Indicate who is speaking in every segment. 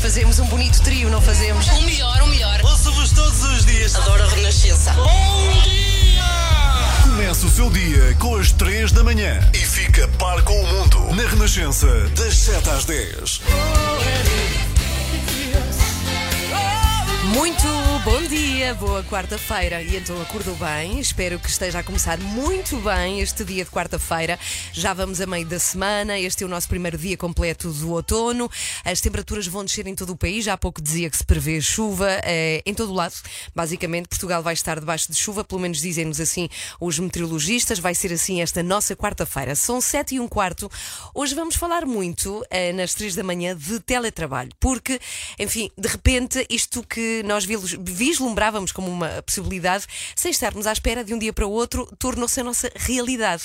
Speaker 1: Fazemos um bonito trio, não fazemos?
Speaker 2: O melhor, o melhor.
Speaker 3: Ouço-vos todos os dias.
Speaker 2: Adoro a Renascença.
Speaker 3: Bom dia!
Speaker 4: Começa o seu dia com as 3 da manhã e fica par com o mundo na Renascença, das 7 às 10.
Speaker 1: Muito bom dia, boa quarta-feira. E então acordou bem, espero que esteja a começar muito bem este dia de quarta-feira. Já vamos a meio da semana, este é o nosso primeiro dia completo do outono. As temperaturas vão descer em todo o país, já há pouco dizia que se prevê chuva eh, em todo o lado. Basicamente, Portugal vai estar debaixo de chuva, pelo menos dizem-nos assim os meteorologistas. Vai ser assim esta nossa quarta-feira. São sete e um quarto. Hoje vamos falar muito eh, nas três da manhã de teletrabalho, porque, enfim, de repente, isto que nós vis- vislumbrávamos como uma possibilidade, sem estarmos à espera de um dia para o outro, tornou-se a nossa realidade.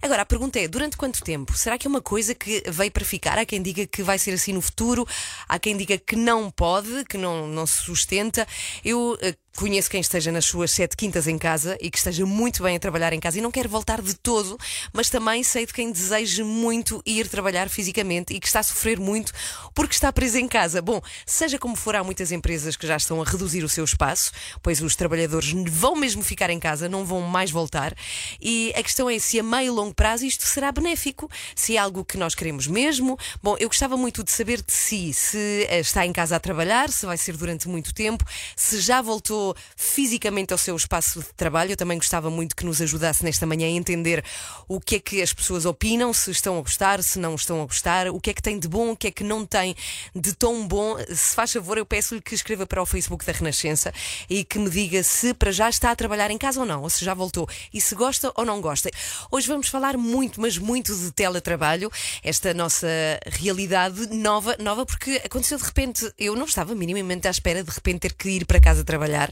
Speaker 1: Agora, a pergunta é: durante quanto tempo? Será que é uma coisa que veio para ficar? Há quem diga que vai ser assim no futuro, há quem diga que não pode, que não, não se sustenta. Eu. Conheço quem esteja nas suas sete quintas em casa e que esteja muito bem a trabalhar em casa e não quer voltar de todo, mas também sei de quem deseja muito ir trabalhar fisicamente e que está a sofrer muito porque está preso em casa. Bom, seja como for, há muitas empresas que já estão a reduzir o seu espaço, pois os trabalhadores vão mesmo ficar em casa, não vão mais voltar. E a questão é se a meio e longo prazo isto será benéfico, se é algo que nós queremos mesmo. Bom, eu gostava muito de saber de si, se está em casa a trabalhar, se vai ser durante muito tempo, se já voltou fisicamente ao seu espaço de trabalho. Eu também gostava muito que nos ajudasse nesta manhã a entender o que é que as pessoas opinam, se estão a gostar, se não estão a gostar, o que é que tem de bom, o que é que não tem de tão bom. Se faz favor, eu peço-lhe que escreva para o Facebook da Renascença e que me diga se para já está a trabalhar em casa ou não, ou se já voltou e se gosta ou não gosta. Hoje vamos falar muito, mas muito de teletrabalho, esta nossa realidade nova, nova porque aconteceu de repente, eu não estava minimamente à espera de repente ter que ir para casa trabalhar.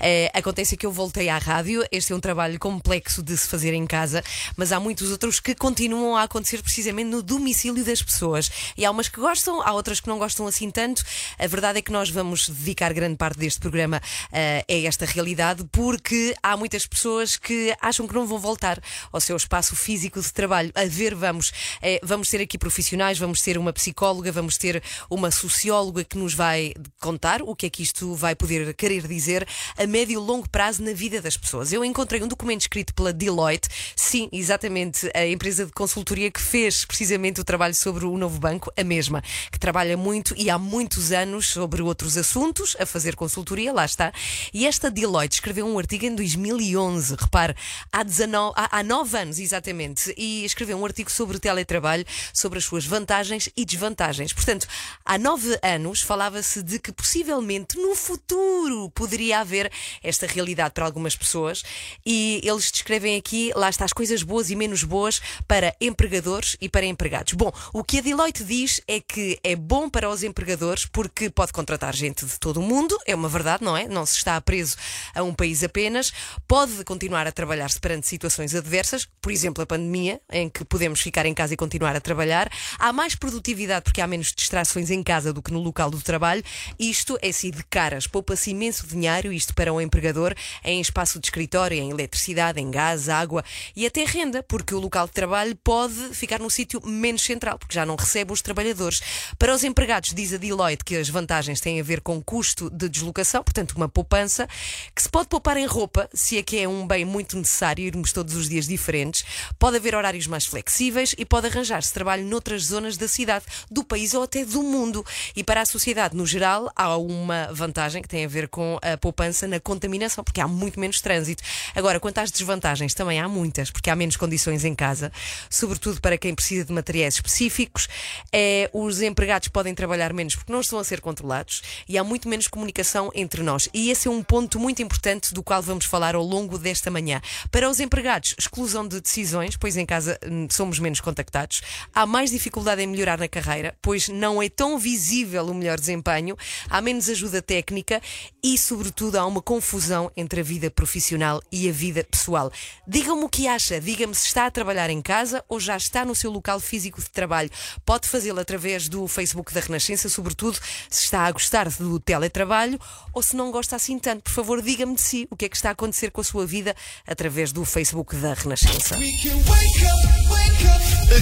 Speaker 1: Eh, acontece que eu voltei à rádio, este é um trabalho complexo de se fazer em casa, mas há muitos outros que continuam a acontecer precisamente no domicílio das pessoas. E há umas que gostam, há outras que não gostam assim tanto. A verdade é que nós vamos dedicar grande parte deste programa eh, a esta realidade, porque há muitas pessoas que acham que não vão voltar ao seu espaço físico de trabalho. A ver, vamos, eh, vamos ter aqui profissionais, vamos ter uma psicóloga, vamos ter uma socióloga que nos vai contar o que é que isto vai poder querer dizer a médio e longo prazo na vida das pessoas. Eu encontrei um documento escrito pela Deloitte, sim, exatamente, a empresa de consultoria que fez precisamente o trabalho sobre o novo banco, a mesma, que trabalha muito e há muitos anos sobre outros assuntos, a fazer consultoria, lá está. E esta Deloitte escreveu um artigo em 2011, repare, há, 19, há, há 9 anos exatamente, e escreveu um artigo sobre o teletrabalho, sobre as suas vantagens e desvantagens. Portanto, há 9 anos falava-se de que possivelmente no futuro poderia haver esta realidade para algumas pessoas e eles descrevem aqui, lá está, as coisas boas e menos boas para empregadores e para empregados. Bom, o que a Deloitte diz é que é bom para os empregadores porque pode contratar gente de todo o mundo, é uma verdade, não é? Não se está preso a um país apenas, pode continuar a trabalhar-se perante situações adversas, por exemplo, a pandemia, em que podemos ficar em casa e continuar a trabalhar. Há mais produtividade porque há menos distrações em casa do que no local do trabalho. Isto é assim de caras, poupa-se imenso dinheiro, isto para um empregador, em espaço de escritório, em eletricidade, em gás, água e até renda, porque o local de trabalho pode ficar num sítio menos central, porque já não recebe os trabalhadores. Para os empregados, diz a Deloitte que as vantagens têm a ver com custo de deslocação, portanto, uma poupança, que se pode poupar em roupa, se é que é um bem muito necessário, irmos todos os dias diferentes, pode haver horários mais flexíveis e pode arranjar-se trabalho noutras zonas da cidade, do país ou até do mundo. E para a sociedade, no geral, há uma vantagem que tem a ver com a poupança na contaminação, porque há muito menos trânsito. Agora, quanto às desvantagens, também há muitas, porque há menos condições em casa, sobretudo para quem precisa de materiais específicos. É, os empregados podem trabalhar menos porque não estão a ser controlados e há muito menos comunicação entre nós. E esse é um ponto muito importante do qual vamos falar ao longo desta manhã. Para os empregados, exclusão de decisões, pois em casa hum, somos menos contactados. Há mais dificuldade em melhorar na carreira, pois não é tão visível o melhor desempenho. Há menos ajuda técnica e, sobretudo, sobretudo, há uma confusão entre a vida profissional e a vida pessoal. Diga-me o que acha, diga-me se está a trabalhar em casa ou já está no seu local físico de trabalho. Pode fazê-lo através do Facebook da Renascença, sobretudo se está a gostar do teletrabalho ou se não gosta assim tanto. Por favor, diga-me de si o que é que está a acontecer com a sua vida através do Facebook da Renascença.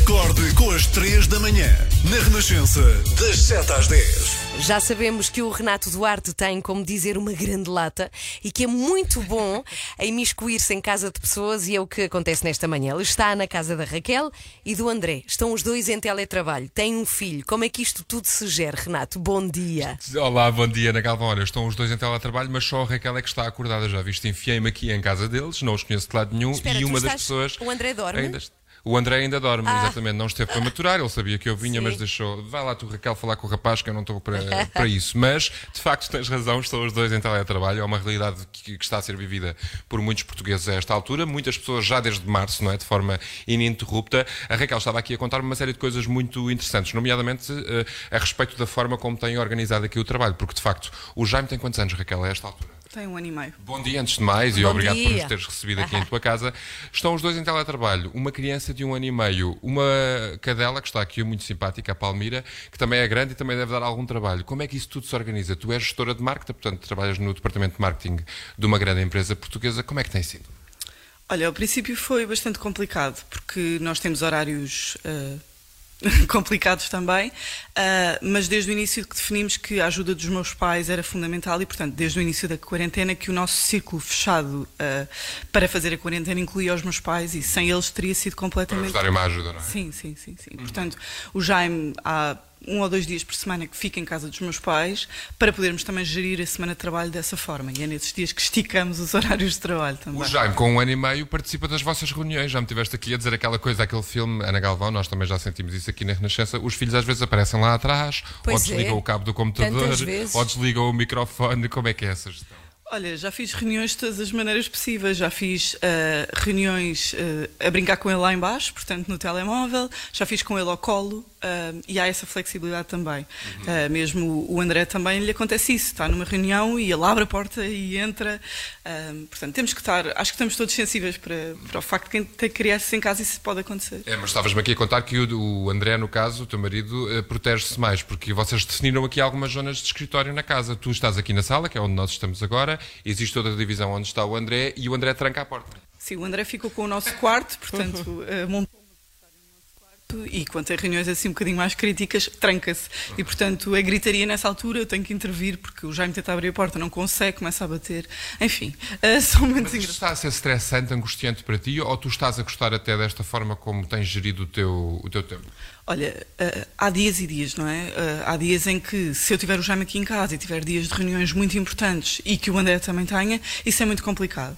Speaker 4: Acorde com as 3 da manhã. Na Renascença, das 7 às 10.
Speaker 1: Já sabemos que o Renato Duarte tem, como dizer, uma grande lata e que é muito bom em imiscuir-se em casa de pessoas e é o que acontece nesta manhã. Ele está na casa da Raquel e do André. Estão os dois em teletrabalho. Têm um filho. Como é que isto tudo se gera, Renato? Bom dia.
Speaker 5: Olá, bom dia, Ana Galvão. Olha, estão os dois em teletrabalho, mas só a Raquel é que está acordada. Já viste, enfiei-me aqui em casa deles, não os conheço de lado nenhum.
Speaker 1: Espera,
Speaker 5: e uma das
Speaker 1: estás-
Speaker 5: pessoas.
Speaker 1: o André dorme?
Speaker 5: Ainda O André ainda dorme,
Speaker 1: Ah.
Speaker 5: exatamente. Não esteve para maturar, ele sabia que eu vinha,
Speaker 1: Sim.
Speaker 5: mas deixou. Vai lá tu, Raquel, falar com o rapaz, que eu não estou para, para isso. Mas, de facto, tens razão, estão os dois em teletrabalho. É uma realidade que, que está a ser vivida por muitos portugueses a esta altura. Muitas pessoas já desde março, não é? De forma ininterrupta. A Raquel estava aqui a contar-me uma série de coisas muito interessantes, nomeadamente eh, a respeito da forma como tem organizado aqui o trabalho. Porque, de facto, o Jaime tem quantos anos, Raquel, a esta altura?
Speaker 6: Tem um ano e meio.
Speaker 5: Bom dia, antes de mais, e
Speaker 1: Bom
Speaker 5: obrigado por
Speaker 1: dia.
Speaker 5: nos teres recebido aqui em tua casa. Estão os dois em teletrabalho. Uma criança de um ano e meio, uma cadela que está aqui, muito simpática, a Palmira, que também é grande e também deve dar algum trabalho. Como é que isso tudo se organiza? Tu és gestora de marketing, portanto, trabalhas no departamento de marketing de uma grande empresa portuguesa. Como é que tem sido?
Speaker 6: Olha, ao princípio foi bastante complicado, porque nós temos horários ah, complicados também, ah, mas desde o início que definimos que a ajuda dos meus pais era fundamental e, portanto, desde o início da quarentena, que o nosso círculo fechado ah, para fazer a quarentena incluía os meus pais e sem eles teria sido
Speaker 5: Para
Speaker 6: completamente.
Speaker 5: darem uma ajuda, não é?
Speaker 6: Sim, sim, sim, sim. Portanto, o Jaime há um ou dois dias por semana que fica em casa dos meus pais para podermos também gerir a semana de trabalho dessa forma. E é nesses dias que esticamos os horários de trabalho também.
Speaker 5: O Jaime, com um ano e meio, participa das vossas reuniões. Já me tiveste aqui a dizer aquela coisa, aquele filme, Ana Galvão, nós também já sentimos isso aqui na Renascença. Os filhos às vezes aparecem lá atrás,
Speaker 1: Pois
Speaker 5: ou desligam
Speaker 1: é.
Speaker 5: o cabo do computador, ou desligam o microfone. Como é que é essa gestão?
Speaker 6: Olha, já fiz reuniões de todas as maneiras possíveis. Já fiz ah, reuniões ah, a brincar com ele lá embaixo, portanto no telemóvel. Já fiz com ele ao colo ah, e há essa flexibilidade também. Ah, mesmo o André também lhe acontece isso. Está numa reunião e ele abre a porta e entra. Ah, portanto, temos que estar. Acho que estamos todos sensíveis para, para o facto de quem tem crianças em casa isso pode acontecer.
Speaker 5: É, mas estavas-me aqui a contar que o, o André, no caso, o teu marido, eh, protege-se mais, porque vocês definiram aqui algumas zonas de escritório na casa. Tu estás aqui na sala, que é onde nós estamos agora, existe outra divisão onde está o André, e o André tranca a porta.
Speaker 6: Sim, o André ficou com o nosso quarto, portanto, eh, montou uma secretária no nosso quarto e quando tem reuniões assim um bocadinho mais críticas, tranca-se. E, portanto, a gritaria nessa altura eu tenho que intervir porque o Jaime tenta abrir a porta, não consegue, começa a bater. Enfim, eh, são momentos
Speaker 5: Mas isto está a ser estressante, angustiante para ti, ou tu estás a gostar até desta forma como tens gerido o teu, o teu tempo?
Speaker 6: Olha, eh, há dias e dias, não é? Eh, há dias em que, se eu tiver o Jaime aqui em casa e tiver dias de reuniões muito importantes e que o André também tenha, isso é muito complicado.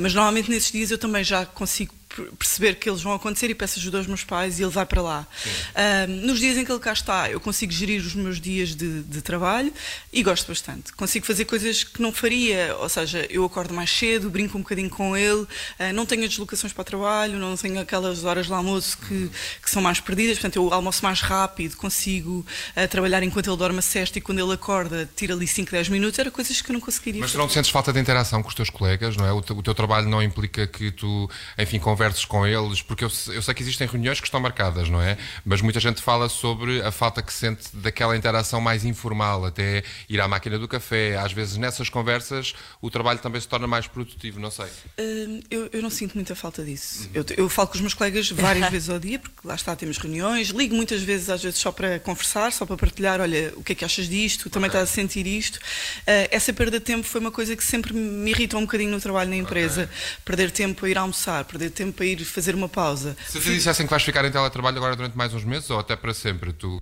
Speaker 6: Mas normalmente nesses dias eu também já consigo perceber que eles vão acontecer e peço ajuda aos meus pais e ele vai para lá. Eh, nos dias em que ele cá está, eu consigo gerir os meus dias de, de trabalho e gosto bastante. Consigo fazer coisas que não faria, ou seja, eu acordo mais cedo, brinco um bocadinho com ele, eh, não tenho deslocações para o trabalho, não tenho aquelas horas de almoço que, que são mais perdidas, portanto eu almoço mais rápido, consigo eh, trabalhar enquanto ele dorme a cesta e quando ele acorda tira ali 5, 10 minutos, era coisas que eu não conseguiria
Speaker 5: Mas tu não sentes falta de interação com os teus colegas, não é? O teu, o teu trabalho não implica que tu, enfim, converses com eles, porque eu, eu sei que existem reuniões que estão marcadas, não é? Mas muita gente fala sobre a falta que sente daquela interação mais informal, até ir à máquina do café. Às vezes nessas conversas o trabalho também se torna mais produtivo, não sei.
Speaker 6: Hum, eu, eu não sinto muita falta disso. Eu, eu falo com os meus colegas várias vezes ao dia, porque lá está, temos reuniões, ligo muitas vezes, às vezes só para conversar, só para partilhar, olha, o que é que achas disto, também estás a sentir isto. Ah, essa perda de tempo foi uma coisa que sempre me irritou um bocadinho no trabalho na empresa. Perder tempo a ir almoçar, perder tempo a ir fazer uma pausa.
Speaker 5: Se te dissessem que vais ficar em teletrabalho agora durante mais uns meses ou até para sempre, tu.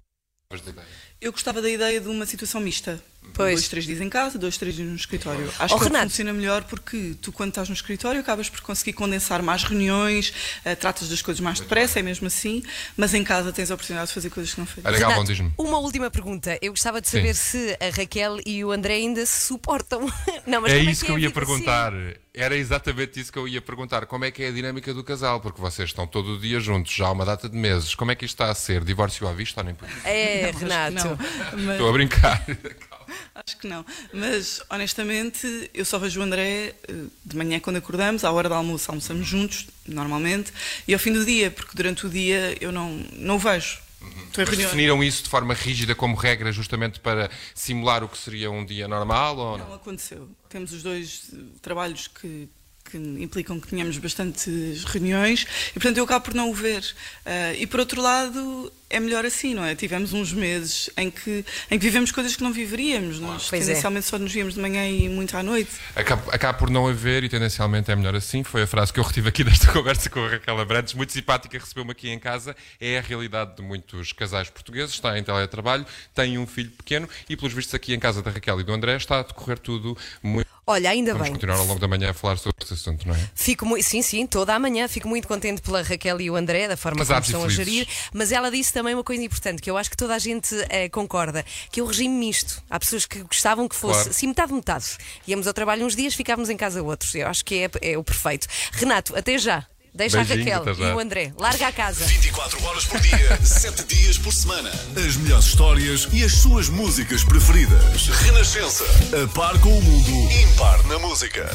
Speaker 5: gostavas da ideia?
Speaker 6: Eu gostava da ideia de uma situação mista.
Speaker 1: Pois.
Speaker 6: Dois, três dias em casa, dois, três dias no escritório. Acho
Speaker 1: Oh,
Speaker 6: que
Speaker 1: Renato.
Speaker 6: funciona melhor porque tu, quando estás no escritório, acabas por conseguir condensar mais reuniões, eh, tratas das coisas mais depressa, é mesmo assim, mas em casa tens a oportunidade de fazer coisas que não fazes.
Speaker 5: Olha, Galvão,
Speaker 1: Renato,
Speaker 5: diz-me.
Speaker 1: uma última pergunta. Eu gostava de saber se a Raquel e o André ainda se suportam. Não, mas
Speaker 5: é
Speaker 1: como
Speaker 5: isso que
Speaker 1: é
Speaker 5: eu
Speaker 1: a
Speaker 5: ia perguntar.
Speaker 1: assim?
Speaker 5: Era exatamente isso que eu ia perguntar. Como é que é a dinâmica do casal? Porque vocês estão todo o dia juntos, já há uma data de meses. Como é que isto está a ser? Divórcio à vista ou nem por isso?
Speaker 1: É,
Speaker 6: que
Speaker 1: Renato.
Speaker 6: não, mas-
Speaker 5: Estou a brincar.
Speaker 6: Acho que não. Mas, honestamente, eu só vejo o André eh, de manhã quando acordamos, à hora do almoço, almoçamos juntos, normalmente, e ao fim do dia, porque durante o dia eu não, não o vejo. Em
Speaker 5: Mas definiram isso de forma rígida como regra, justamente para simular o que seria um dia normal ou não?
Speaker 6: Não aconteceu. Temos os dois eh, trabalhos que, que implicam que tenhamos bastantes reuniões e, portanto, eu acabo por não o ver. Ah, e, por outro lado, é melhor assim, não é? Tivemos uns meses em que, em que vivemos coisas que não viveríamos. Nós,
Speaker 1: Pois é.
Speaker 6: tendencialmente, só nos víamos de manhã e muito à noite.
Speaker 5: Acaba, acaba por não haver e tendencialmente é melhor assim. Foi a frase que eu retive aqui desta conversa com a Raquel Abrantes, muito simpática, recebeu-me aqui em casa. É a realidade de muitos casais portugueses, está em teletrabalho, tem um filho pequeno e, pelos vistos, aqui em casa da Raquel e do André está a decorrer tudo muito.
Speaker 1: Olha, ainda
Speaker 5: Vamos
Speaker 1: bem.
Speaker 5: continuar ao longo da manhã a falar sobre esse assunto, não é?
Speaker 1: Fico muito, sim, sim, toda a manhã fico muito contente pela Raquel e o André, da forma
Speaker 5: Casados
Speaker 1: como estão a gerir, mas ela disse também uma coisa importante que eu acho que toda a gente eh, concorda, que é o regime misto. Há pessoas que gostavam que fosse
Speaker 5: Claro.
Speaker 1: assim metade metade. Íamos ao trabalho uns dias, ficávamos em casa outros. Eu acho que é, é o perfeito. Renato, até já. Deixa
Speaker 5: Beijinhos,
Speaker 1: a Raquel
Speaker 5: já.
Speaker 1: e o André. Larga a casa.
Speaker 4: 24 horas por dia, 7 dias por semana. As melhores histórias e as suas músicas preferidas. Renascença. A par com o mundo, impar na música.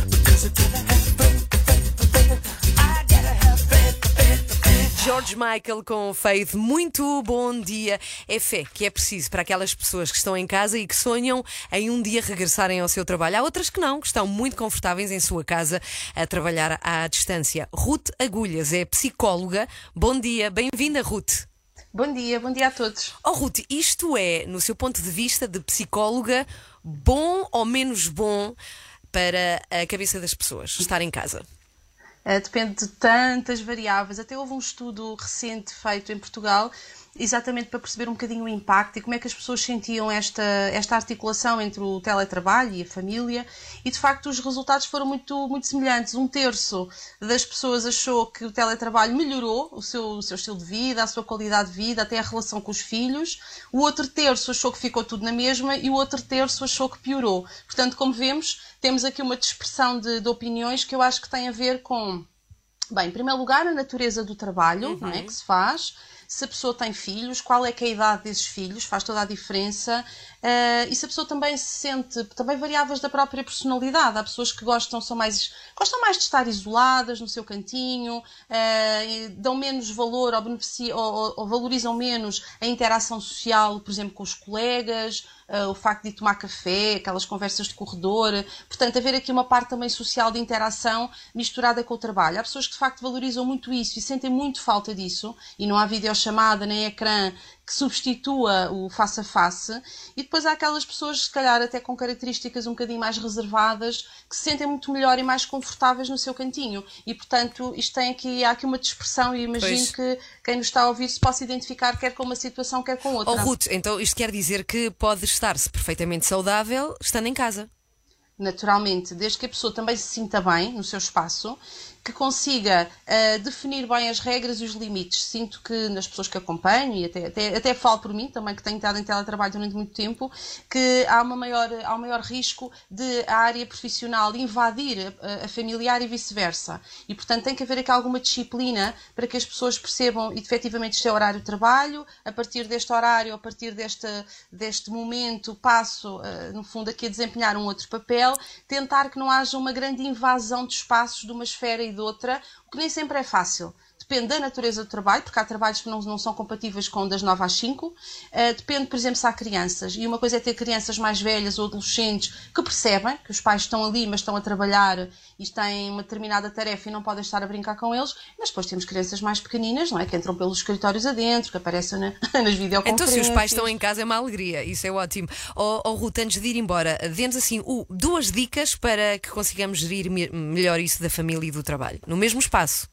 Speaker 1: George Michael com Faith, muito bom dia. É fé que é preciso para aquelas pessoas que estão em casa e que sonham em um dia regressarem ao seu trabalho. Há outras que não, que estão muito confortáveis em sua casa a trabalhar à distância. Ruth Agulhas é psicóloga. Bom dia, bem-vinda, Ruth.
Speaker 7: Bom dia, bom dia a todos.
Speaker 1: Oh, Ruth, isto é, no seu ponto de vista de psicóloga, bom ou menos bom para a cabeça das pessoas estar em casa?
Speaker 7: Eh, depende de tantas variáveis. Até houve um estudo recente feito em Portugal, exatamente para perceber um bocadinho o impacto e como é que as pessoas sentiam esta, esta articulação entre o teletrabalho e a família. E de facto os resultados foram muito, muito semelhantes. Um terço das pessoas achou que o teletrabalho melhorou o seu, o seu estilo de vida, a sua qualidade de vida, até a relação com os filhos. O outro terço achou que ficou tudo na mesma e o outro terço achou que piorou. Portanto, como vemos, temos aqui uma dispersão de, de opiniões que eu acho que tem a ver com Bem, em primeiro lugar, a natureza do trabalho não é, que se faz, se a pessoa tem filhos, qual é é a idade desses filhos, faz toda a diferença, eh, e se a pessoa também se sente, também variáveis da própria personalidade. Há pessoas que gostam, são mais, gostam mais de estar isoladas no seu cantinho, e dão menos valor ou, ou- ou- valorizam menos a interação social, por exemplo, com os colegas, o facto de tomar café, aquelas conversas de corredor. Portanto, haver aqui uma parte também social de interação misturada com o trabalho. Há pessoas que de facto valorizam muito isso e sentem muito falta disso, e não há videochamada nem ecrã que substitua o face a face. E depois há aquelas pessoas, se calhar até com características um bocadinho mais reservadas, que se sentem muito melhor e mais confortáveis no seu cantinho. E portanto, isto tem aqui, há aqui uma dispersão e imagino
Speaker 1: Pois.
Speaker 7: que quem nos está a ouvir se possa identificar quer com uma situação, quer com outra.
Speaker 1: Oh, Ruth, então isto quer dizer que pode estar-se perfeitamente saudável estando em casa.
Speaker 7: naturalmente, desde que a pessoa também se sinta bem no seu espaço, que consiga eh, definir bem as regras e os limites. Sinto que nas pessoas que acompanho, e até, até, até falo por mim, também que tenho estado em teletrabalho durante muito tempo, que há, uma maior, há um maior risco de a área profissional invadir a, a familiar e vice-versa. E, portanto, tem que haver aqui alguma disciplina para que as pessoas percebam efetivamente este é o horário de trabalho, a partir deste horário, a partir deste, deste momento, passo, eh, no fundo, aqui a desempenhar um outro papel, tentar que não haja uma grande invasão de espaços de uma esfera e de outra, o que nem sempre é fácil. Depende da natureza do trabalho, porque há trabalhos que não, não são compatíveis com das 9 às 5. Eh, depende, por exemplo, se há crianças. E uma coisa é ter crianças mais velhas ou adolescentes que percebem que os pais estão ali, mas estão a trabalhar e têm uma determinada tarefa e não podem estar a brincar com eles. Mas depois temos crianças mais pequeninas, não é? Que entram pelos escritórios adentro, que aparecem na- nas videoconferências.
Speaker 1: Então, se os pais estão em casa, é uma alegria. Isso é ótimo. Oh, oh Ruth, antes de ir embora, dê-nos assim uh, duas dicas para que consigamos gerir me- melhor isso da família e do trabalho, no mesmo espaço.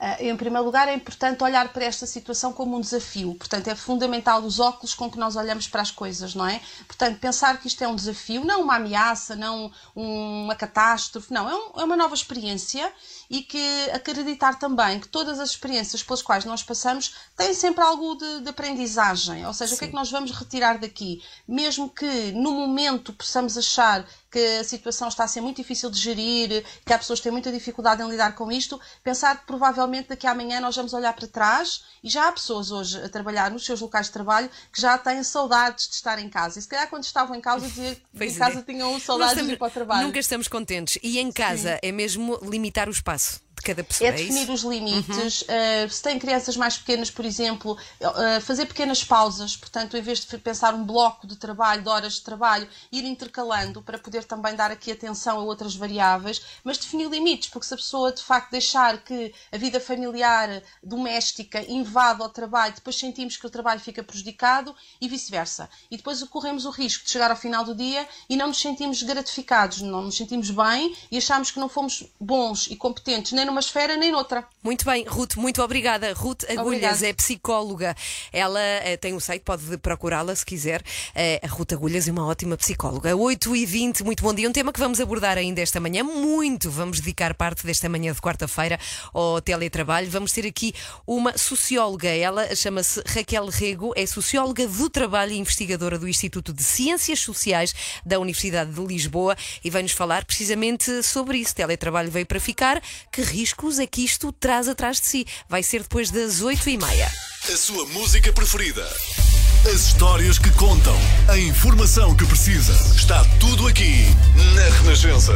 Speaker 7: Ah, Em primeiro lugar, é importante olhar para esta situação como um desafio. Portanto, é fundamental os óculos com que nós olhamos para as coisas, não é? Portanto, pensar que isto é um desafio, não uma ameaça, não uma catástrofe, não. É, um- é uma nova experiência e que acreditar também que todas as experiências pelas quais nós passamos têm sempre algo de, de aprendizagem. Ou seja, o que é que nós vamos retirar daqui? Mesmo que no momento possamos achar que a situação está a ser muito difícil de gerir, que há pessoas que têm muita dificuldade em lidar com isto, pensar que provavelmente daqui a amanhã nós vamos olhar para trás e já há pessoas hoje a trabalhar nos seus locais de trabalho que já têm saudades de estar em casa. E se calhar quando estavam em casa, dizer que em
Speaker 1: é.
Speaker 7: casa tinham
Speaker 1: Nós
Speaker 7: saudades de
Speaker 1: estamos-
Speaker 7: ir para o trabalho.
Speaker 1: Nunca estamos contentes. E em casa é mesmo limitar o espaço de cada pessoa.
Speaker 7: É
Speaker 1: É,
Speaker 7: definir os limites. Uh, se tem crianças mais pequenas, por exemplo, uh, fazer pequenas pausas. Portanto, em vez de pensar um bloco de trabalho, de horas de trabalho, ir intercalando para poder também dar aqui atenção a outras variáveis, mas definir limites, porque se a pessoa de facto deixar que a vida familiar, doméstica, invada o trabalho, depois sentimos que o trabalho fica prejudicado e vice-versa. E depois corremos o risco de chegar ao final do dia e não nos sentimos gratificados, não nos sentimos bem e achamos que não fomos bons e competentes nem numa esfera nem noutra.
Speaker 1: Muito bem, Ruth, muito obrigada. Ruth Agulhas é psicóloga. Ela eh, tem um site, pode procurá-la se quiser. Eh, a Ruth Agulhas é uma ótima psicóloga. 8 e 20 muito bom dia. Um tema que vamos abordar ainda esta manhã, muito. Vamos dedicar parte desta manhã de quarta-feira ao teletrabalho. Vamos ter aqui uma socióloga. Ela chama-se Raquel Rego, é socióloga do trabalho e investigadora do Instituto de Ciências Sociais da Universidade de Lisboa e vai-nos falar precisamente sobre isso. Teletrabalho veio para ficar. Que riscos é que isto traz atrás de si? Vai ser depois das 8 e meia.
Speaker 4: A sua música preferida. As histórias que contam. A informação que precisa. Está tudo aqui na Renascença.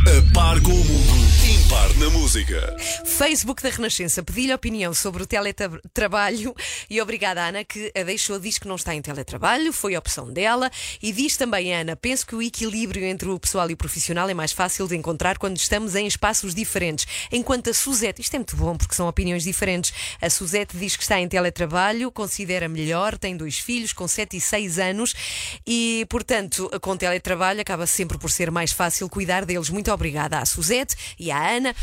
Speaker 4: A par com o mundo. Impar na música.
Speaker 1: Facebook da Renascença pedi-lhe opinião sobre o teletrabalho e obrigada, Ana, que a deixou. Diz que não está em teletrabalho, foi opção dela. E diz também, Ana, penso que o equilíbrio entre o pessoal e o profissional é mais fácil de encontrar quando estamos em espaços diferentes. Enquanto a Suzete, isto é muito bom porque são opiniões diferentes. A Suzete diz que está em teletrabalho, considera melhor, tem dois filhos com 7 e 6 anos e, portanto, com teletrabalho acaba sempre por ser mais fácil cuidar deles. Muito obrigada à Suzete e à Ana.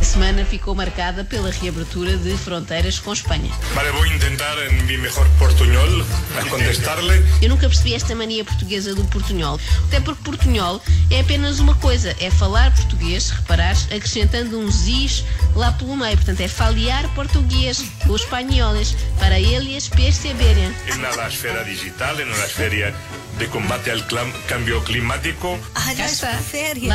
Speaker 8: A semana ficou marcada pela reabertura de fronteiras com Espanha.
Speaker 9: Vale, intentar en mi mejor portuñol a contestarle.
Speaker 8: Eu nunca percebi esta mania portuguesa do portunhol. Até porque portunhol é apenas uma coisa, é falar português, reparares, acrescentando um zis lá pelo meio. Portanto, é faliar português, os espanhóis, para eles perceberem.
Speaker 9: En la esfera digital, en la esfera de combate clam- cambio climático.
Speaker 8: Cá está.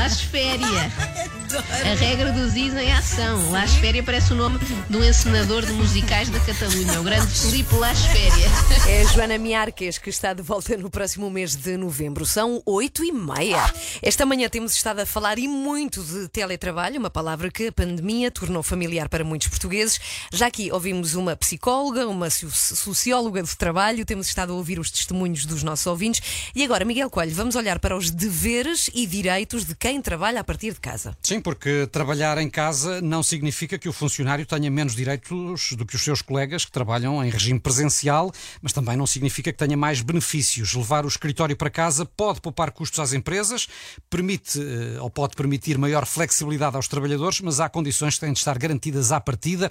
Speaker 8: Las A regra do Ziz em ação. Las Féria parece o nome de um encenador de musicais da Catalunha, o grande Filipe Las Féria.
Speaker 1: É a Joana Miarques que está de volta no próximo mês de novembro. São oito e meia. Esta manhã temos estado a falar e muito de teletrabalho, uma palavra que a pandemia tornou familiar para muitos portugueses. Já aqui ouvimos uma psicóloga, uma so- socióloga de trabalho, temos estado a ouvir os testemunhos dos nossos ouvintes. E agora, Miguel Coelho, vamos olhar para os deveres e direitos de quem trabalha a partir de casa.
Speaker 10: Sim, porque trabalhar em casa não significa que o funcionário tenha menos direitos do que os seus colegas que trabalham em regime presencial, mas também não significa que tenha mais benefícios. Levar o escritório para casa pode poupar custos às empresas, permite eh, ou pode permitir maior flexibilidade aos trabalhadores, mas há condições que têm de estar garantidas à partida.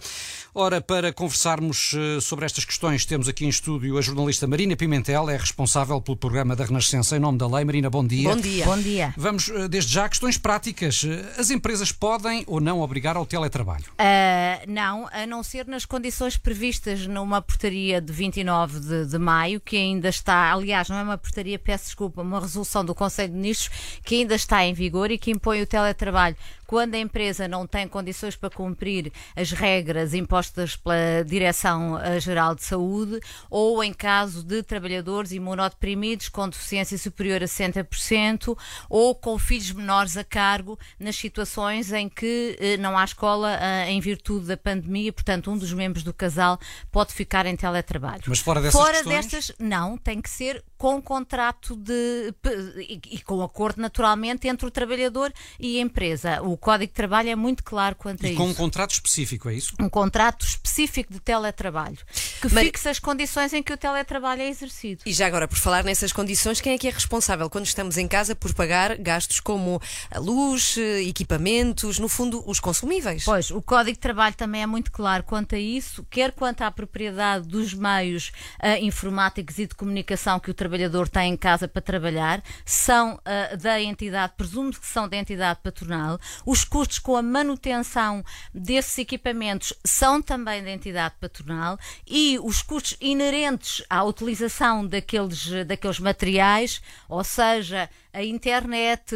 Speaker 10: Ora, para conversarmos eh, sobre estas questões, temos aqui em estúdio a jornalista Marina Pimentel, é responsável pelo programa da Renascença em nome da lei. Marina, bom dia.
Speaker 1: Bom dia.
Speaker 11: Bom dia.
Speaker 10: Vamos, eh, desde já, a questões práticas. As empresas podem ou não obrigar ao teletrabalho?
Speaker 11: Ah, não, a não ser nas condições previstas numa portaria de 29 de, de maio, que ainda está, aliás, não é uma portaria, peço desculpa, uma resolução do Conselho de Ministros que ainda está em vigor e que impõe o teletrabalho quando a empresa não tem condições para cumprir as regras impostas pela Direção-Geral de Saúde ou em caso de trabalhadores imunodeprimidos com deficiência superior a 60% ou com filhos menores a cargo nas situações em que eh, não há escola ah, em virtude da pandemia, portanto, um dos membros do casal pode ficar em teletrabalho.
Speaker 10: Mas fora dessas
Speaker 11: Fora
Speaker 10: questões?
Speaker 11: destas, não, tem que ser com contrato de e, e com acordo naturalmente entre o trabalhador e a empresa. O Código de Trabalho é muito claro quanto a
Speaker 10: E com um
Speaker 11: isso.
Speaker 10: contrato específico, é isso?
Speaker 11: Um contrato específico de teletrabalho que
Speaker 1: Mas-
Speaker 11: fixa as condições em que o teletrabalho é exercido.
Speaker 1: E já agora, por falar nessas condições, quem é que é responsável quando estamos em casa por pagar gastos como a luz, eh, equipamentos, no fundo, os consumíveis?
Speaker 11: Pois, o Código de Trabalho também é muito claro quanto a isso, quer quanto à propriedade dos meios ah, informáticos e de comunicação que o trabalhador trabalhador tem em casa para trabalhar são uh, da entidade, presumo que são da entidade patronal. Os custos com a manutenção desses equipamentos são também da entidade patronal e os custos inerentes à utilização daqueles, daqueles materiais, ou seja, a internet,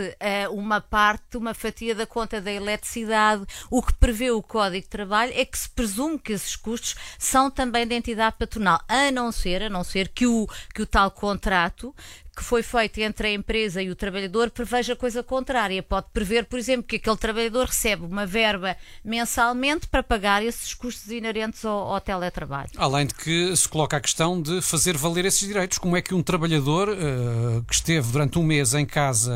Speaker 11: uma parte, uma fatia da conta da eletricidade, o que prevê o Código de Trabalho é que se presume que esses custos são também da entidade patronal, a não ser, a não ser que o, que o tal contrato que foi feito entre a empresa e o trabalhador preveja coisa contrária. Pode prever, por exemplo, que aquele trabalhador recebe uma verba mensalmente para pagar esses custos inerentes ao, ao teletrabalho.
Speaker 10: Além de que se coloca a questão de fazer valer esses direitos. Como é que um trabalhador uh, que esteve durante um mês em casa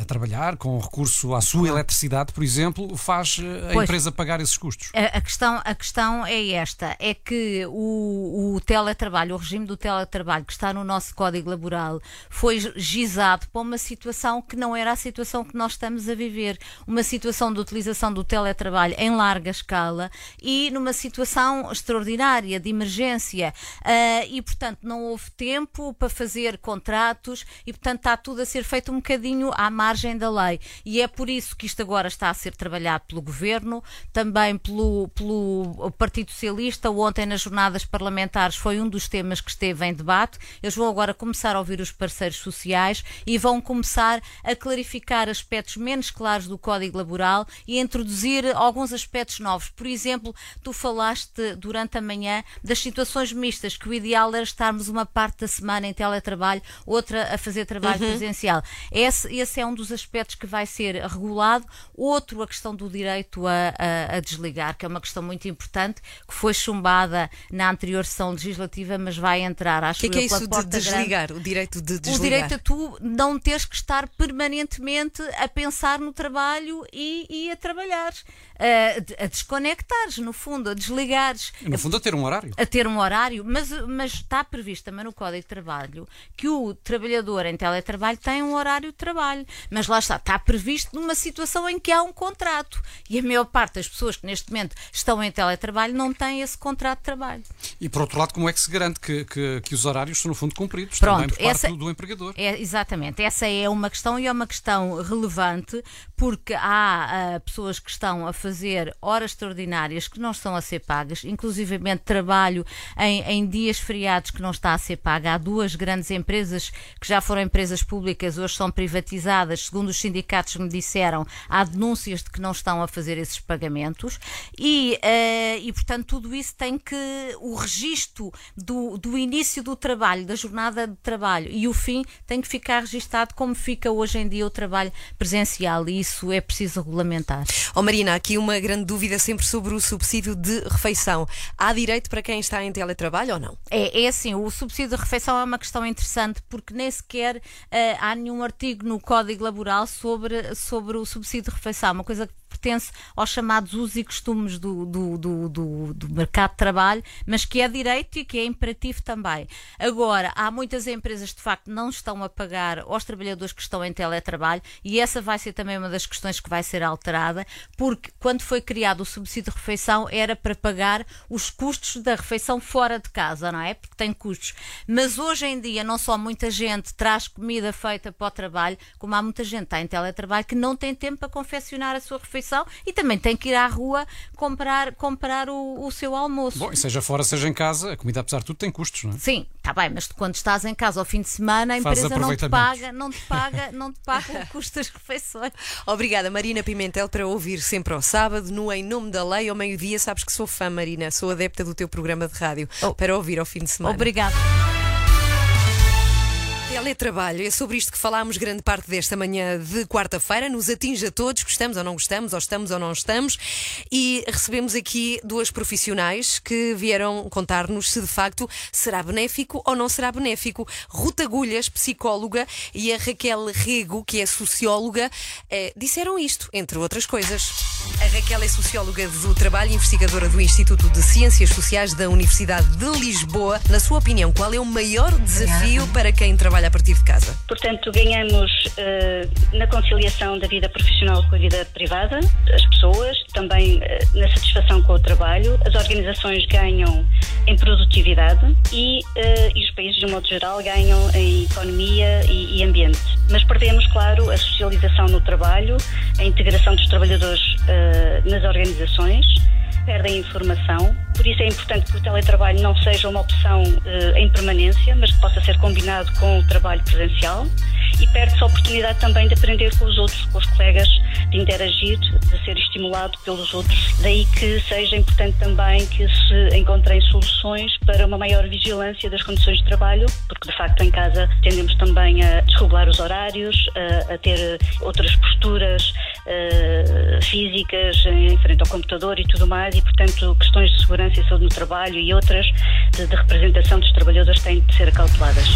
Speaker 10: a trabalhar, com recurso à sua eletricidade, por exemplo, faz eh, a pois, empresa pagar esses custos?
Speaker 11: A, a, questão, a questão é esta: é que o, o teletrabalho, o regime do teletrabalho que está no nosso Código Laboral, foi gizado para uma situação que não era a situação que nós estamos a viver. Uma situação de utilização do teletrabalho em larga escala e numa situação extraordinária de emergência. Uh, e, portanto, não houve tempo para fazer contratos e, portanto, está tudo a ser feito um bocadinho à margem da lei. E é por isso que isto agora está a ser trabalhado pelo Governo, também pelo, pelo Partido Socialista. Ontem, nas jornadas parlamentares, foi um dos temas que esteve em debate. Eles vão agora começar a ouvir os parceiros parceiros sociais e vão começar a clarificar aspectos menos claros do Código Laboral e a introduzir alguns aspectos novos. Por exemplo, tu falaste durante a manhã das situações mistas, que o ideal era estarmos uma parte da semana em teletrabalho, outra a fazer trabalho uhum. presencial. Esse, esse é um dos aspectos que vai ser regulado. Outro, a questão do direito a, a, a desligar, que é uma questão muito importante, que foi chumbada na anterior sessão legislativa, mas vai entrar, acho
Speaker 1: que, que é isso de desligar?
Speaker 11: Grande.
Speaker 1: O direito de desligar?
Speaker 11: O direito a tu não teres que estar permanentemente a pensar no trabalho e, e a trabalhar, a, a desconectares, no fundo, a desligares.
Speaker 10: No fundo, a ter um horário.
Speaker 11: A ter um horário, mas, mas está previsto também no Código de Trabalho que o trabalhador em teletrabalho tem um horário de trabalho. Mas lá está, está previsto numa situação em que há um contrato. E a maior parte das pessoas que neste momento estão em teletrabalho não têm esse contrato de trabalho.
Speaker 10: E por outro lado, como é que se garante que, que, que os horários são, no fundo, cumpridos
Speaker 11: Pronto,
Speaker 10: também por parte
Speaker 11: essa,
Speaker 10: do, do empregador?
Speaker 11: É, exatamente. Essa é uma questão e é uma questão relevante porque há uh, pessoas que estão a fazer horas extraordinárias que não estão a ser pagas, inclusivamente trabalho em, em dias feriados que não está a ser paga. Há duas grandes empresas que já foram empresas públicas, hoje são privatizadas. Segundo os sindicatos me disseram, há denúncias de que não estão a fazer esses pagamentos e, uh, e portanto, tudo isso tem que. O registro do, do início do trabalho, da jornada de trabalho e o fim tem que ficar registado como fica hoje em dia o trabalho presencial e isso é preciso regulamentar.
Speaker 1: Oh Marina, aqui uma grande dúvida sempre sobre o subsídio de refeição. Há direito para quem está em teletrabalho ou não?
Speaker 11: É, é assim, o subsídio de refeição é uma questão interessante porque nem sequer uh, há nenhum artigo no Código Laboral sobre, sobre o subsídio de refeição, uma coisa que pertence aos chamados usos e costumes do, do, do, do, do mercado de trabalho, mas que é direito e que é imperativo também. Agora, há muitas empresas de facto não estão a pagar aos trabalhadores que estão em teletrabalho e essa vai ser também uma das questões que vai ser alterada, porque quando foi criado o subsídio de refeição era para pagar os custos da refeição fora de casa, não é? Porque tem custos. Mas hoje em dia não só muita gente traz comida feita para o trabalho, como há muita gente que está em teletrabalho que não tem tempo para confeccionar a sua refeição e também tem que ir à rua comprar, comprar o, o seu almoço.
Speaker 10: Bom, e seja fora, seja em casa, a comida, apesar de tudo, tem custos, não é?
Speaker 11: Sim, está bem, mas quando estás em casa ao fim de semana, a empresa não te paga, não te paga, não te paga o custo das refeições.
Speaker 1: Obrigada, Marina Pimentel, para ouvir sempre ao sábado, no Em Nome da Lei, ao meio-dia. Sabes que sou fã, Marina, sou adepta do teu programa de rádio, oh. para ouvir ao fim de semana.
Speaker 11: Obrigada.
Speaker 1: Teletrabalho, é sobre isto que falámos grande parte desta manhã de quarta-feira. Nos atinge a todos, gostamos ou não gostamos, ou estamos ou não estamos. E recebemos aqui duas profissionais que vieram contar-nos se de facto será benéfico ou não será benéfico. Ruta Agulhas, psicóloga, e a Raquel Rego, que é socióloga, eh, disseram isto, entre outras coisas. A Raquel é socióloga do trabalho e investigadora do Instituto de Ciências Sociais da Universidade de Lisboa. Na sua opinião, qual é o maior desafio para quem trabalha a partir de casa?
Speaker 12: Portanto, ganhamos uh, na conciliação da vida profissional com a vida privada, as pessoas, também uh, na satisfação com o trabalho, as organizações ganham em produtividade e, eh, e os países, de um modo geral, ganham em economia e, e ambiente. Mas perdemos, claro, a socialização no trabalho, a integração dos trabalhadores nas organizações perdem informação, por isso é importante que o teletrabalho não seja uma opção eh, em permanência, mas que possa ser combinado com o trabalho presencial e perde-se a oportunidade também de aprender com os outros, com os colegas, de interagir, de ser estimulado pelos outros. Daí que seja importante também que se encontrem soluções para uma maior vigilância das condições de trabalho, porque de facto em casa tendemos também a desregular os horários, a, a ter outras posturas uh, físicas em frente ao computador e tudo mais, e portanto questões de segurança e saúde no trabalho e outras de, de representação dos trabalhadores têm de ser acauteladas.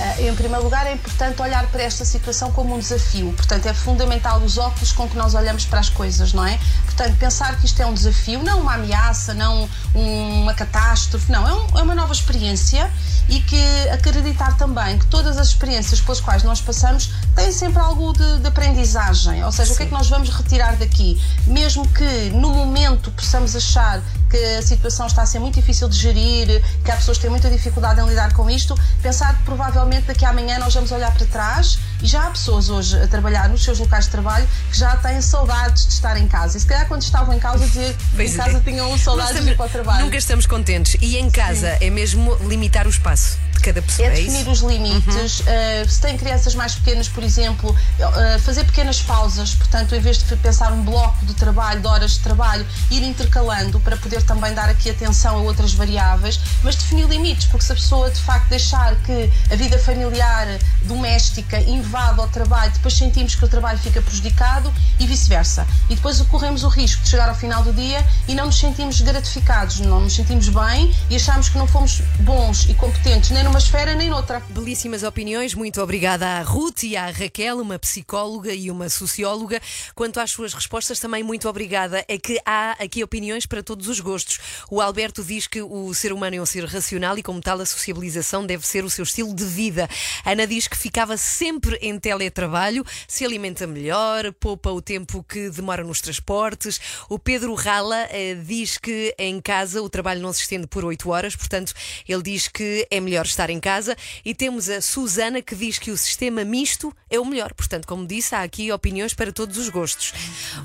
Speaker 7: Uh, em primeiro lugar, é importante olhar para esta situação como um desafio. Portanto, é fundamental os óculos com que nós olhamos para as coisas, não é? Portanto, pensar que isto é um desafio, não uma ameaça, não uma catástrofe, não. É, um, é uma nova experiência e que acreditar também que todas as experiências pelas quais nós passamos têm sempre algo de, de aprendizagem. Ou seja, Sim. o que é que nós vamos retirar daqui? Mesmo que no momento possamos achar que a situação está a ser muito difícil de gerir, que há pessoas que têm muita dificuldade em lidar com isto, pensar que provavelmente daqui a amanhã nós vamos olhar para trás e já há pessoas hoje a trabalhar nos seus locais de trabalho que já têm saudades de estar em casa. E se calhar quando estavam em casa, dizer em casa é. tinham saudades de ir para o trabalho.
Speaker 1: Nunca estamos contentes. E em casa Sim. é mesmo limitar o espaço de cada pessoa.
Speaker 7: É, é definir os limites. Uhum. Uh, se tem crianças mais pequenas, por exemplo, uh, fazer pequenas pausas. Portanto, em vez de pensar um bloco de trabalho, de horas de trabalho, ir intercalando para poder também dar aqui atenção a outras variáveis, mas definir limites, porque se a pessoa de facto deixar que a vida familiar, doméstica, invada ao trabalho, depois sentimos que o trabalho fica prejudicado e vice-versa. E depois corremos o risco de chegar ao final do dia e não nos sentimos gratificados, não nos sentimos bem e achamos que não fomos bons e competentes nem numa esfera nem noutra.
Speaker 1: Belíssimas opiniões, muito obrigada à Ruth e à Raquel, uma psicóloga e uma socióloga. Quanto às suas respostas, também muito obrigada. É que há aqui opiniões para todos os gostos. O Alberto diz que o ser humano é um ser racional e, como tal, a sociabilização deve ser o seu estilo de vida. Ana diz que ficava sempre em teletrabalho, se alimenta melhor, poupa o tempo que demora nos transportes. O Pedro Rala eh, diz que em casa o trabalho não se estende por 8 horas, portanto, ele diz que é melhor estar em casa. E temos a Susana que diz que o sistema misto é o melhor. Portanto, como disse, há aqui opiniões para todos os gostos.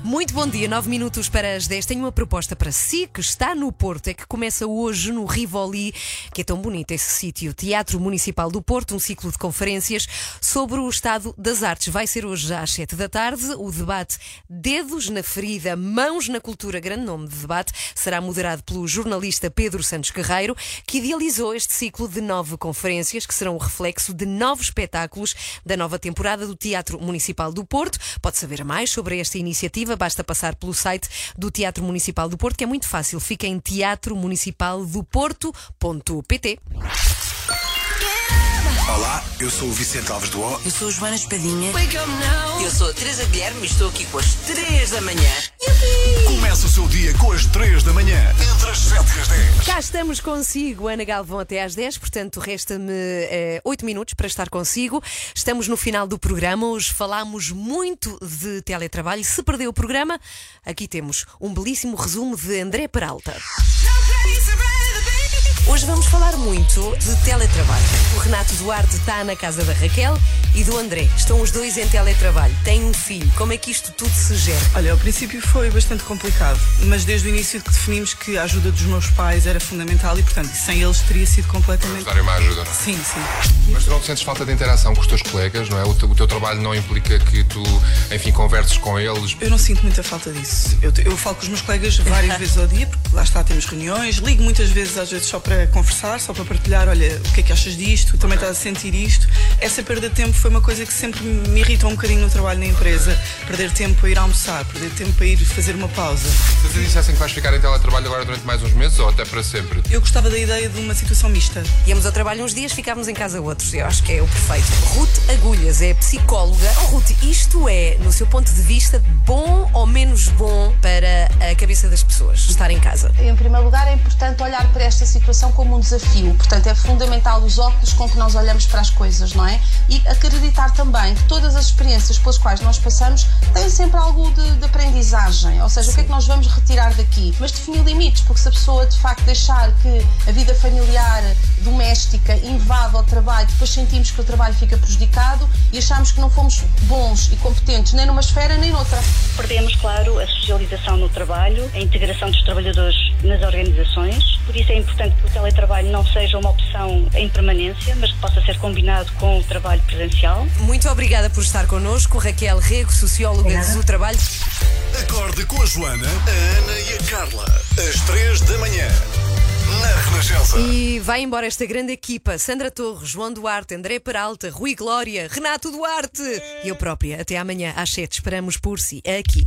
Speaker 1: Muito bom dia, 9 minutos para as 10. Tenho uma proposta para si que está no Porto, é que começa hoje no Rivoli, que é tão bonito esse sítio, Teatro Municipal do Porto, um ciclo de conferências sobre o estado das artes. Vai ser hoje às 7 da tarde. O debate Dedos na Ferida, Mãos na Cultura, grande nome de debate, será moderado pelo jornalista Pedro Santos Guerreiro, que idealizou este ciclo de nove conferências que serão o reflexo de novos espetáculos da nova temporada do Teatro Municipal do Porto. Pode saber mais sobre esta iniciativa, basta passar pelo site do Teatro Municipal do Porto, que é muito fácil. Fica em teatromunicipaldoporto.pt.
Speaker 13: Olá, eu sou o Vicente Alves do O.
Speaker 14: Eu sou a Joana Espadinha. Eu sou a Teresa Guilherme e estou aqui com as 3 da manhã.
Speaker 4: Começa o seu dia com as 3 da manhã, entre as 7 e as 10.
Speaker 1: Cá estamos consigo, Ana Galvão, até às 10, portanto resta-me eh, 8 minutos para estar consigo. Estamos no final do programa, hoje falámos muito de teletrabalho. Se perdeu o programa, aqui temos um belíssimo resumo de André Peralta. Hoje vamos falar muito de teletrabalho. O Renato Duarte está na casa da Raquel e do André. Estão os dois em teletrabalho. Têm um filho. Como é que isto tudo se gera?
Speaker 6: Olha, ao princípio foi bastante complicado, mas desde o início que definimos que a ajuda dos meus pais era fundamental e, portanto, sem eles teria sido completamente.
Speaker 5: Darem uma ajuda, não é?
Speaker 6: Sim, sim.
Speaker 5: Mas tu não te sentes falta de interação com os teus colegas, não é? O teu, o teu trabalho não implica que tu, enfim, converses com eles.
Speaker 6: Eu não sinto muita falta disso. Eu, eu falo com os meus colegas várias vezes ao dia, porque lá está, temos reuniões, ligo muitas vezes, às vezes só para para conversar, só para partilhar, olha, o que é que achas disto, também estás a sentir isto. Essa perda de tempo foi uma coisa que sempre me irritou um bocadinho no trabalho na empresa. Perder tempo a ir almoçar, perder tempo a ir fazer uma pausa.
Speaker 5: Se te dissessem que vais ficar em teletrabalho agora durante mais uns meses ou até para sempre?
Speaker 6: Eu gostava da ideia de uma situação mista.
Speaker 1: Íamos ao trabalho uns dias, ficávamos em casa outros. Eu acho que é o perfeito. Ruth Agulhas é psicóloga. Oh, Ruth, isto é, no seu ponto de vista, bom ou menos bom para a cabeça das pessoas estar em casa?
Speaker 7: Em primeiro lugar, é importante olhar para esta situação situação como um desafio. Portanto, é fundamental os óculos com que nós olhamos para as coisas, não é? E acreditar também que todas as experiências pelas quais nós passamos têm sempre algo de, de aprendizagem. Ou seja, o que é que nós vamos retirar daqui? Mas definir limites, porque se a pessoa de facto deixar que a vida familiar, doméstica, invada o trabalho, depois sentimos que o trabalho fica prejudicado e achamos que não fomos bons e competentes nem numa esfera nem noutra.
Speaker 12: Perdemos, claro, a socialização no trabalho, a integração dos trabalhadores nas organizações. Por isso é importante que o teletrabalho não seja uma opção em permanência, mas que possa ser combinado com o trabalho presencial.
Speaker 1: Muito obrigada por estar connosco, Raquel Rego, socióloga do trabalho.
Speaker 4: Acorde com a Joana, a Ana e a Carla. Às três da manhã. Na Renascença.
Speaker 1: E vai embora esta grande equipa: Sandra Torres, João Duarte, André Peralta, Rui Glória, Renato Duarte e eu própria. Até amanhã às 7. Esperamos por si aqui.